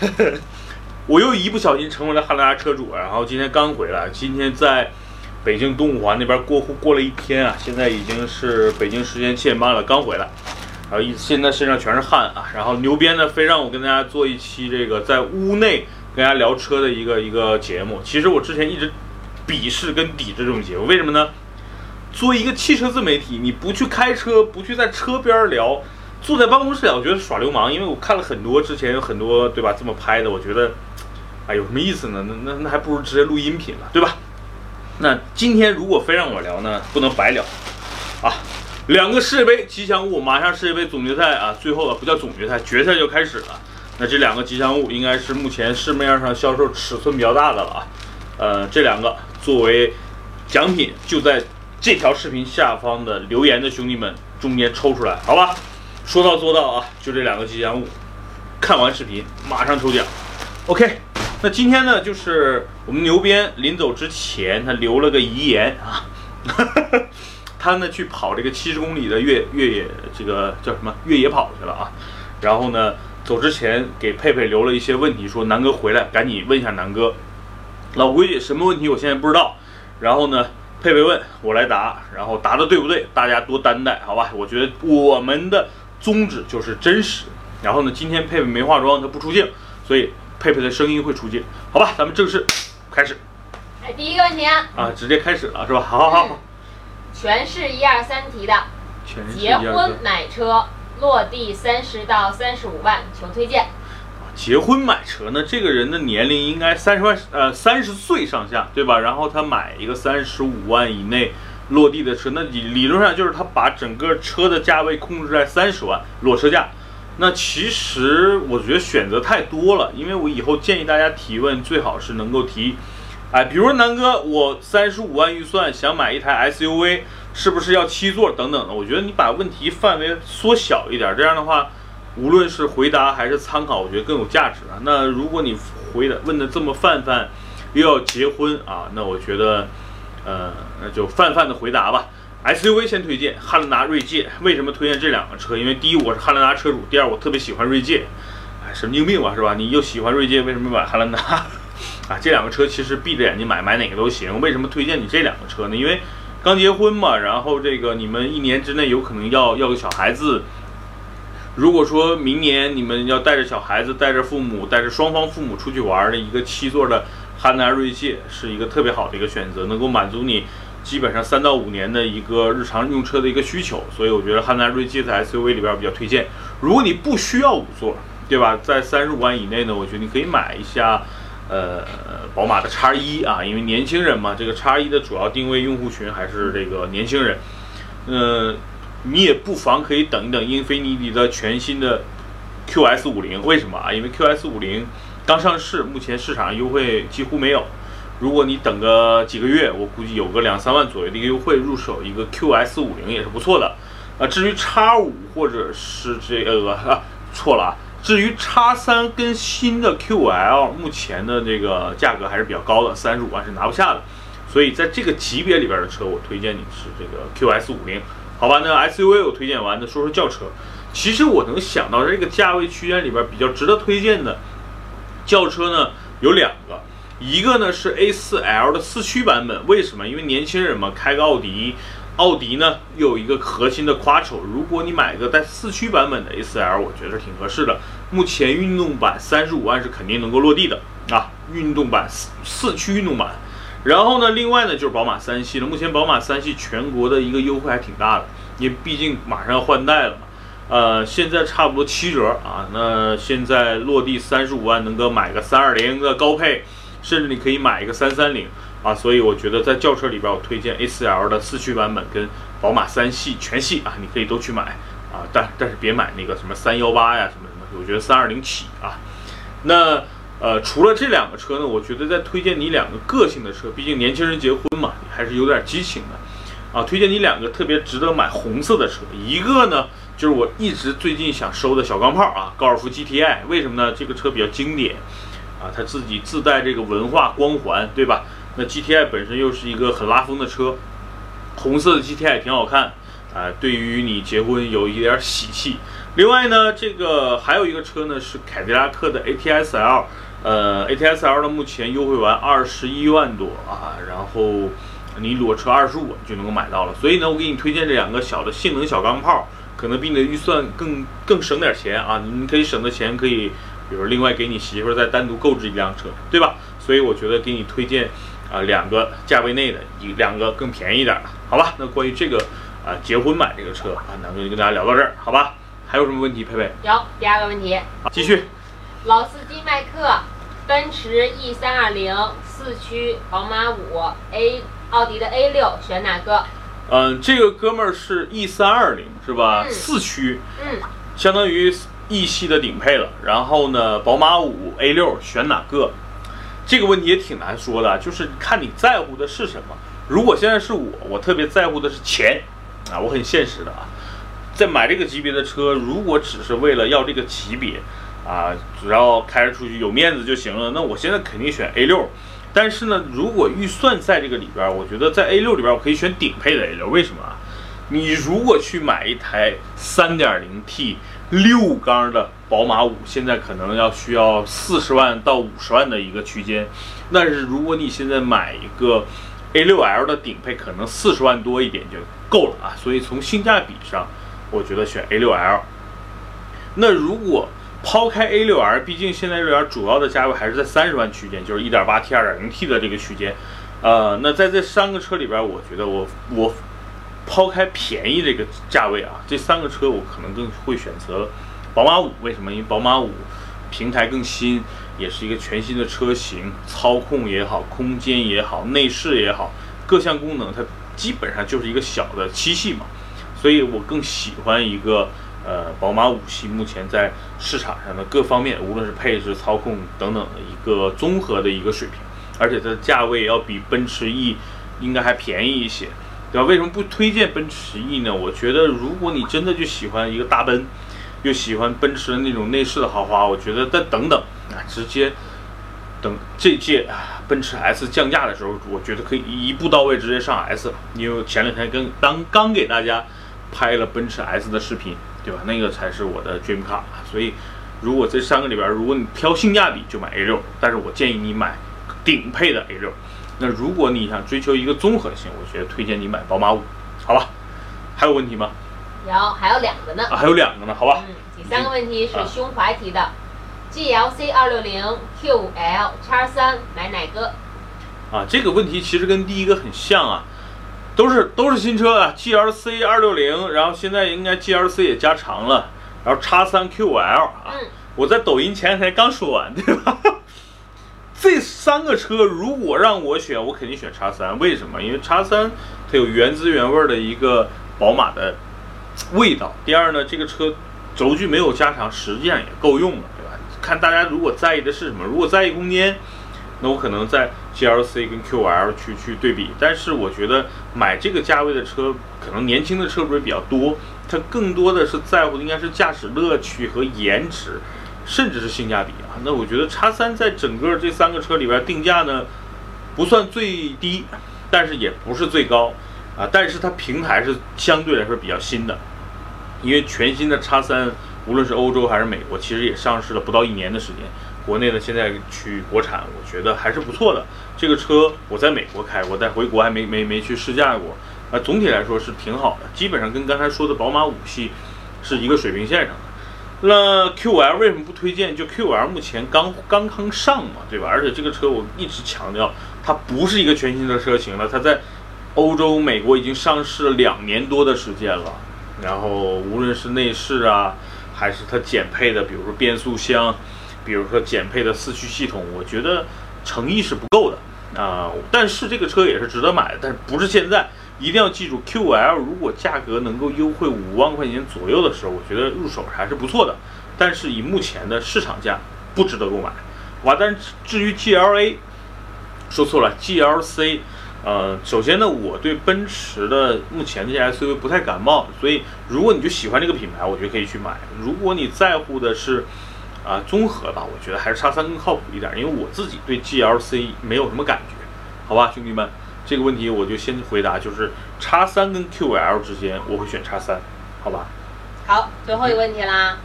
兄弟们，我又一不小心成为了汉兰达车主，然后今天刚回来，今天在北京东五环那边过户过了一天啊，现在已经是北京时间七点半了，刚回来，然后一现在身上全是汗啊，然后牛鞭呢非让我跟大家做一期这个在屋内跟大家聊车的一个一个节目，其实我之前一直鄙视跟抵制这种节目，为什么呢？作为一个汽车自媒体，你不去开车，不去在车边聊，坐在办公室聊，我觉得耍流氓。因为我看了很多之前有很多对吧这么拍的，我觉得，哎，有什么意思呢？那那那还不如直接录音频了，对吧？那今天如果非让我聊呢，不能白聊啊！两个世界杯吉祥物，马上世界杯总决赛啊，最后啊不叫总决赛，决赛就开始了。那这两个吉祥物应该是目前市面上销售尺寸比较大的了啊。呃，这两个作为奖品就在。这条视频下方的留言的兄弟们中间抽出来，好吧？说到做到啊！就这两个吉祥物，看完视频马上抽奖。OK，那今天呢，就是我们牛鞭临走之前，他留了个遗言啊，他呢去跑这个七十公里的越越野，这个叫什么越野跑去了啊。然后呢，走之前给佩佩留了一些问题，说南哥回来赶紧问一下南哥。老规矩，什么问题我现在不知道。然后呢？佩佩问我来答，然后答的对不对？大家多担待，好吧？我觉得我们的宗旨就是真实。然后呢，今天佩佩没化妆，她不出镜，所以佩佩的声音会出镜，好吧？咱们正式开始。哎，第一个问题啊，啊，直接开始了是吧？好好好。全是一二三题的。结婚买车，落地三十到三十五万，求推荐。结婚买车呢？这个人的年龄应该三十万，呃，三十岁上下，对吧？然后他买一个三十五万以内落地的车，那理理论上就是他把整个车的价位控制在三十万裸车价。那其实我觉得选择太多了，因为我以后建议大家提问最好是能够提，哎，比如说南哥，我三十五万预算想买一台 SUV，是不是要七座等等的？我觉得你把问题范围缩小一点，这样的话。无论是回答还是参考，我觉得更有价值啊。那如果你回答问的这么泛泛，又要结婚啊，那我觉得，呃，那就泛泛的回答吧。SUV 先推荐汉兰达、锐界。为什么推荐这两个车？因为第一，我是汉兰达车主；第二，我特别喜欢锐界。哎，神经病吧，是吧？你又喜欢锐界，为什么买汉兰达？啊，这两个车其实闭着眼睛买，买哪个都行。为什么推荐你这两个车呢？因为刚结婚嘛，然后这个你们一年之内有可能要要个小孩子。如果说明年你们要带着小孩子、带着父母、带着双方父母出去玩的一个七座的汉兰达锐界，是一个特别好的一个选择，能够满足你基本上三到五年的一个日常用车的一个需求。所以我觉得汉兰达锐界在 SUV 里边比较推荐。如果你不需要五座，对吧？在三十五万以内呢，我觉得你可以买一下，呃，宝马的叉一啊，因为年轻人嘛，这个叉一的主要定位用户群还是这个年轻人，嗯。你也不妨可以等一等英菲尼迪的全新的 QS 五零，为什么啊？因为 QS 五零刚上市，目前市场上优惠几乎没有。如果你等个几个月，我估计有个两三万左右的一个优惠，入手一个 QS 五零也是不错的。啊，至于叉五或者是这个啊，错了啊。至于叉三跟新的 QL，目前的这个价格还是比较高的，三十五万是拿不下的。所以在这个级别里边的车，我推荐你是这个 QS 五零。好吧，那 SUV 我推荐完，那说说轿车。其实我能想到这个价位区间里边比较值得推荐的轿车呢，有两个，一个呢是 A4L 的四驱版本。为什么？因为年轻人嘛，开个奥迪，奥迪呢又有一个核心的 quattro。如果你买个带四驱版本的 A4L，我觉得挺合适的。目前运动版三十五万是肯定能够落地的啊，运动版四四驱运动版。然后呢，另外呢就是宝马三系了。目前宝马三系全国的一个优惠还挺大的，因为毕竟马上要换代了嘛。呃，现在差不多七折啊。那现在落地三十五万，能够买个三二零的高配，甚至你可以买一个三三零啊。所以我觉得在轿车里边，我推荐 A4L 的四驱版本跟宝马三系全系啊，你可以都去买啊。但但是别买那个什么三幺八呀什么什么，我觉得三二零起啊。那。呃，除了这两个车呢，我觉得再推荐你两个个性的车，毕竟年轻人结婚嘛，还是有点激情的，啊，推荐你两个特别值得买红色的车，一个呢就是我一直最近想收的小钢炮啊，高尔夫 GTI，为什么呢？这个车比较经典，啊，它自己自带这个文化光环，对吧？那 GTI 本身又是一个很拉风的车，红色的 GTI 挺好看，啊，对于你结婚有一点喜气。另外呢，这个还有一个车呢是凯迪拉克的 ATS-L，呃，ATS-L 呢目前优惠完二十一万多啊，然后你裸车二十五就能够买到了。所以呢，我给你推荐这两个小的性能小钢炮，可能比你的预算更更省点钱啊，你可以省的钱可以，比如另外给你媳妇再单独购置一辆车，对吧？所以我觉得给你推荐啊两个价位内的，一两个更便宜点的，好吧？那关于这个啊结婚买这个车啊，那就跟大家聊到这儿，好吧？还有什么问题，佩佩？有第二个问题，继续。老司机麦克，奔驰 E 三二零四驱，宝马五 A，奥迪的 A 六，选哪个？嗯，这个哥们儿是 E 三二零是吧？四驱，嗯，相当于 E 系的顶配了。然后呢，宝马五 A 六选哪个？这个问题也挺难说的，就是看你在乎的是什么。如果现在是我，我特别在乎的是钱啊，我很现实的啊。在买这个级别的车，如果只是为了要这个级别，啊，只要开着出去有面子就行了，那我现在肯定选 A 六。但是呢，如果预算在这个里边，我觉得在 A 六里边我可以选顶配的 A 六。为什么啊？你如果去买一台 3.0T 六缸的宝马五，现在可能要需要四十万到五十万的一个区间。但是如果你现在买一个 A6L 的顶配，可能四十万多一点就够了啊。所以从性价比上。我觉得选 A6L。那如果抛开 A6L，毕竟现在 A6L 主要的价位还是在三十万区间，就是 1.8T、2.0T 的这个区间。呃，那在这三个车里边，我觉得我我抛开便宜这个价位啊，这三个车我可能更会选择宝马五。为什么？因为宝马五平台更新，也是一个全新的车型，操控也好，空间也好，内饰也好，各项功能它基本上就是一个小的七系嘛。所以我更喜欢一个呃宝马五系，目前在市场上的各方面，无论是配置、操控等等的一个综合的一个水平，而且它的价位要比奔驰 E 应该还便宜一些，对吧？为什么不推荐奔驰 E 呢？我觉得如果你真的就喜欢一个大奔，又喜欢奔驰的那种内饰的豪华，我觉得再等等啊，直接等这届啊奔驰 S 降价的时候，我觉得可以一步到位直接上 S 了，因为前两天跟刚刚给大家。拍了奔驰 S 的视频，对吧？那个才是我的 dream car。所以，如果这三个里边，如果你挑性价比，就买 A 六。但是我建议你买顶配的 A 六。那如果你想追求一个综合性，我觉得推荐你买宝马五，好吧？还有问题吗？有，还有两个呢。啊，还有两个呢，好吧？嗯，第三个问题是胸怀提的，GLC 二六零 QL 叉三买哪个？啊，这个问题其实跟第一个很像啊。都是都是新车啊，G L C 二六零，然后现在应该 G L C 也加长了，然后叉三 Q L 啊，我在抖音前两天刚说完，对吧？这三个车如果让我选，我肯定选叉三，为什么？因为叉三它有原汁原味的一个宝马的味道。第二呢，这个车轴距没有加长，实际上也够用了，对吧？看大家如果在意的是什么，如果在意空间。那我可能在 GLC 跟 QL 去去对比，但是我觉得买这个价位的车，可能年轻的车主也比较多，它更多的是在乎的应该是驾驶乐趣和颜值，甚至是性价比啊。那我觉得叉三在整个这三个车里边定价呢，不算最低，但是也不是最高啊。但是它平台是相对来说比较新的，因为全新的叉三，无论是欧洲还是美国，其实也上市了不到一年的时间。国内呢，现在去国产，我觉得还是不错的。这个车我在美国开过，但回国还没没没去试驾过。啊，总体来说是挺好的，基本上跟刚才说的宝马五系是一个水平线上的。那 Q 五 L 为什么不推荐？就 Q 五 L 目前刚刚刚上嘛，对吧？而且这个车我一直强调，它不是一个全新的车型了，它在欧洲、美国已经上市了两年多的时间了。然后无论是内饰啊，还是它减配的，比如说变速箱。比如说减配的四驱系统，我觉得诚意是不够的啊。但是这个车也是值得买的，但是不是现在？一定要记住，QL 如果价格能够优惠五万块钱左右的时候，我觉得入手还是不错的。但是以目前的市场价，不值得购买。哇，但是至于 GLA，说错了，GLC。呃，首先呢，我对奔驰的目前这些 SUV 不太感冒，所以如果你就喜欢这个品牌，我觉得可以去买。如果你在乎的是，啊，综合吧，我觉得还是叉三更靠谱一点，因为我自己对 GLC 没有什么感觉，好吧，兄弟们，这个问题我就先回答，就是叉三跟 QL 之间，我会选叉三，好吧？好，最后一个问题啦，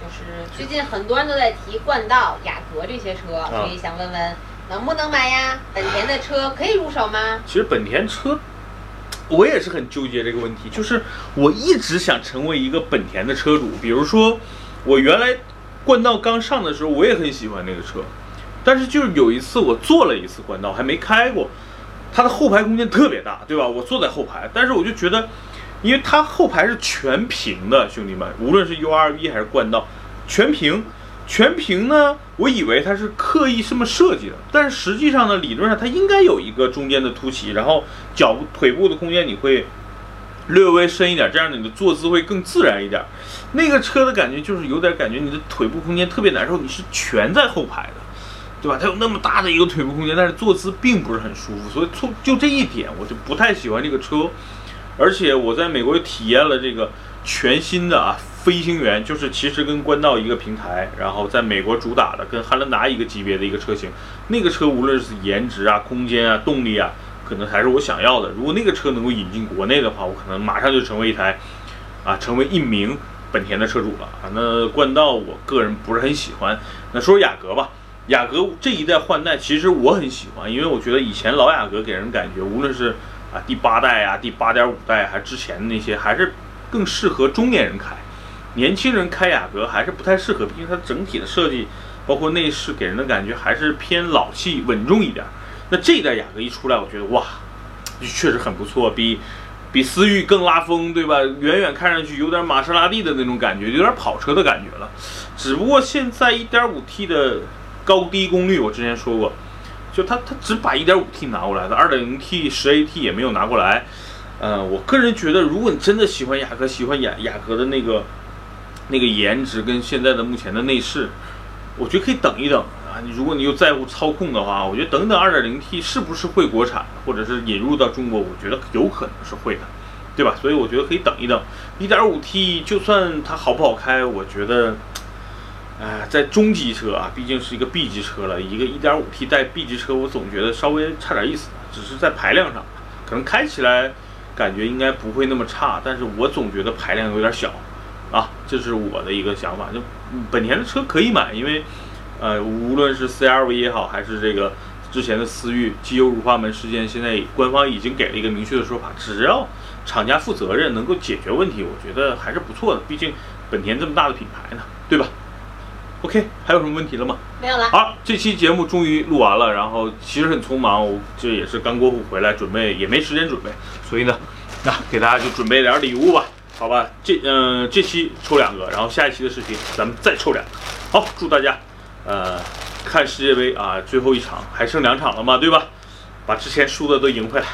就是最近很多人都在提冠道、雅阁这些车，所以想问问能不能买呀？本田的车可以入手吗？其实本田车，我也是很纠结这个问题，就是我一直想成为一个本田的车主，比如说我原来冠道刚上的时候，我也很喜欢那个车，但是就是有一次我坐了一次冠道，还没开过，它的后排空间特别大，对吧？我坐在后排，但是我就觉得。因为它后排是全平的，兄弟们，无论是 URV 还是冠道，全平，全平呢，我以为它是刻意这么设计的，但是实际上呢，理论上它应该有一个中间的凸起，然后脚腿部的空间你会略微深一点，这样你的坐姿会更自然一点。那个车的感觉就是有点感觉你的腿部空间特别难受，你是全在后排的，对吧？它有那么大的一个腿部空间，但是坐姿并不是很舒服，所以从就这一点，我就不太喜欢这个车。而且我在美国又体验了这个全新的啊飞行员，就是其实跟冠道一个平台，然后在美国主打的跟汉兰达一个级别的一个车型。那个车无论是颜值啊、空间啊、动力啊，可能还是我想要的。如果那个车能够引进国内的话，我可能马上就成为一台啊，成为一名本田的车主了啊。那冠道我个人不是很喜欢。那说说雅阁吧，雅阁这一代换代其实我很喜欢，因为我觉得以前老雅阁给人感觉无论是啊，第八代啊，第八点五代还是之前的那些，还是更适合中年人开，年轻人开雅阁还是不太适合，毕竟它整体的设计，包括内饰给人的感觉还是偏老气稳重一点。那这一代雅阁一出来，我觉得哇，确实很不错，比比思域更拉风，对吧？远远看上去有点玛莎拉蒂的那种感觉，有点跑车的感觉了。只不过现在一点五 T 的高低功率，我之前说过。就它，它只把 1.5T 拿过来的，2.0T、10AT 也没有拿过来。呃，我个人觉得，如果你真的喜欢雅阁，喜欢雅雅阁的那个那个颜值跟现在的目前的内饰，我觉得可以等一等啊。你如果你又在乎操控的话，我觉得等等 2.0T 是不是会国产，或者是引入到中国，我觉得有可能是会的，对吧？所以我觉得可以等一等。1.5T 就算它好不好开，我觉得。哎，在中级车啊，毕竟是一个 B 级车了，一个 1.5T 带 B 级车，我总觉得稍微差点意思，只是在排量上，可能开起来感觉应该不会那么差，但是我总觉得排量有点小，啊，这是我的一个想法。就本田的车可以买，因为呃，无论是 CRV 也好，还是这个之前的思域机油乳化门事件，现在官方已经给了一个明确的说法，只要厂家负责任，能够解决问题，我觉得还是不错的。毕竟本田这么大的品牌呢，对吧？OK，还有什么问题了吗？没有了。好，这期节目终于录完了，然后其实很匆忙，我这也是刚过户回来，准备也没时间准备，所以呢，那给大家就准备点礼物吧，好吧？这嗯，这期抽两个，然后下一期的视频咱们再抽两个。好，祝大家，呃，看世界杯啊，最后一场还剩两场了嘛，对吧？把之前输的都赢回来。